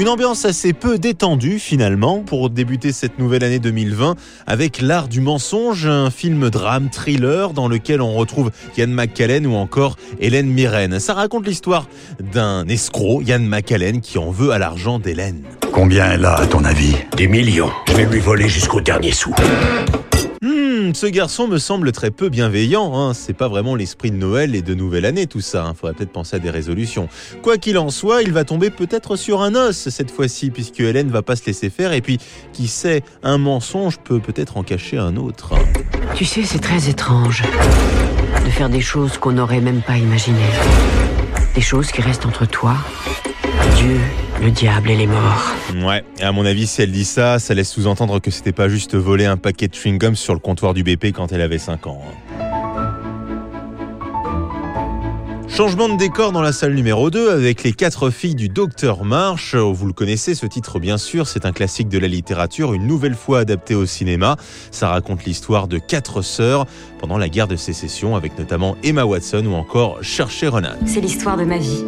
Une ambiance assez peu détendue finalement pour débuter cette nouvelle année 2020 avec L'Art du mensonge, un film drame thriller dans lequel on retrouve Yann McCallen ou encore Hélène Mirren. Ça raconte l'histoire d'un escroc, Yann McCallen, qui en veut à l'argent d'Hélène. Combien elle a à ton avis? Des millions. Je vais lui voler jusqu'au dernier sou. Hmm, ce garçon me semble très peu bienveillant. Hein. C'est pas vraiment l'esprit de Noël et de Nouvelle Année tout ça. Hein. Faudrait peut-être penser à des résolutions. Quoi qu'il en soit, il va tomber peut-être sur un os cette fois-ci, puisque Hélène va pas se laisser faire. Et puis, qui sait, un mensonge peut peut-être en cacher un autre. Tu sais, c'est très étrange de faire des choses qu'on n'aurait même pas imaginées. Des choses qui restent entre toi, Dieu le diable et les morts. Ouais, à mon avis, si elle dit ça, ça laisse sous-entendre que c'était pas juste voler un paquet de chewing-gum sur le comptoir du BP quand elle avait 5 ans. Hein. Changement de décor dans la salle numéro 2 avec les quatre filles du docteur Marsh. Vous le connaissez, ce titre bien sûr, c'est un classique de la littérature, une nouvelle fois adapté au cinéma. Ça raconte l'histoire de quatre sœurs pendant la guerre de sécession avec notamment Emma Watson ou encore Chercher Renan. C'est l'histoire de ma vie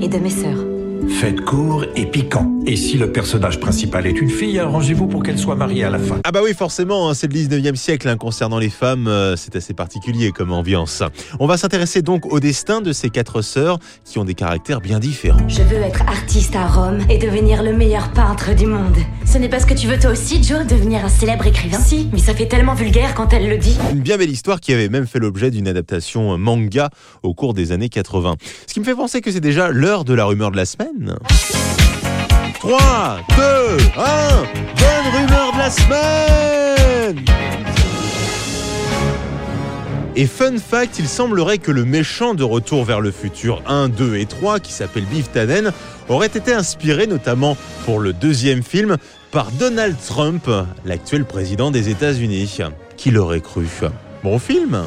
et de mes sœurs. Faites court et piquant. Et si le personnage principal est une fille, arrangez-vous pour qu'elle soit mariée à la fin. Ah bah oui, forcément, hein, c'est le 19e siècle. Hein, concernant les femmes, euh, c'est assez particulier comme ambiance. On va s'intéresser donc au destin de ces quatre sœurs qui ont des caractères bien différents. Je veux être artiste à Rome et devenir le meilleur peintre du monde. Ce n'est pas ce que tu veux toi aussi, Joe, devenir un célèbre écrivain? Si, mais ça fait tellement vulgaire quand elle le dit. Une bien belle histoire qui avait même fait l'objet d'une adaptation manga au cours des années 80. Ce qui me fait penser que c'est déjà l'heure de la rumeur de la semaine. 3, 2, 1, bonne rumeur de la semaine et fun fact, il semblerait que le méchant de Retour vers le futur 1, 2 et 3, qui s'appelle Biff Tannen, aurait été inspiré notamment pour le deuxième film par Donald Trump, l'actuel président des États-Unis. Qui l'aurait cru? Bon film